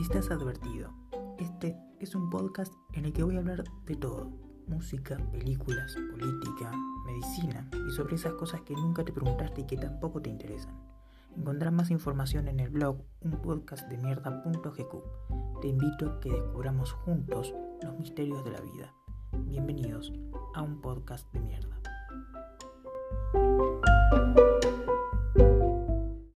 Estás advertido. Este es un podcast en el que voy a hablar de todo. Música, películas, política, medicina y sobre esas cosas que nunca te preguntaste y que tampoco te interesan. Encontrarás más información en el blog unpodcastdemierda.gq. Te invito a que descubramos juntos los misterios de la vida. Bienvenidos a un podcast de mierda.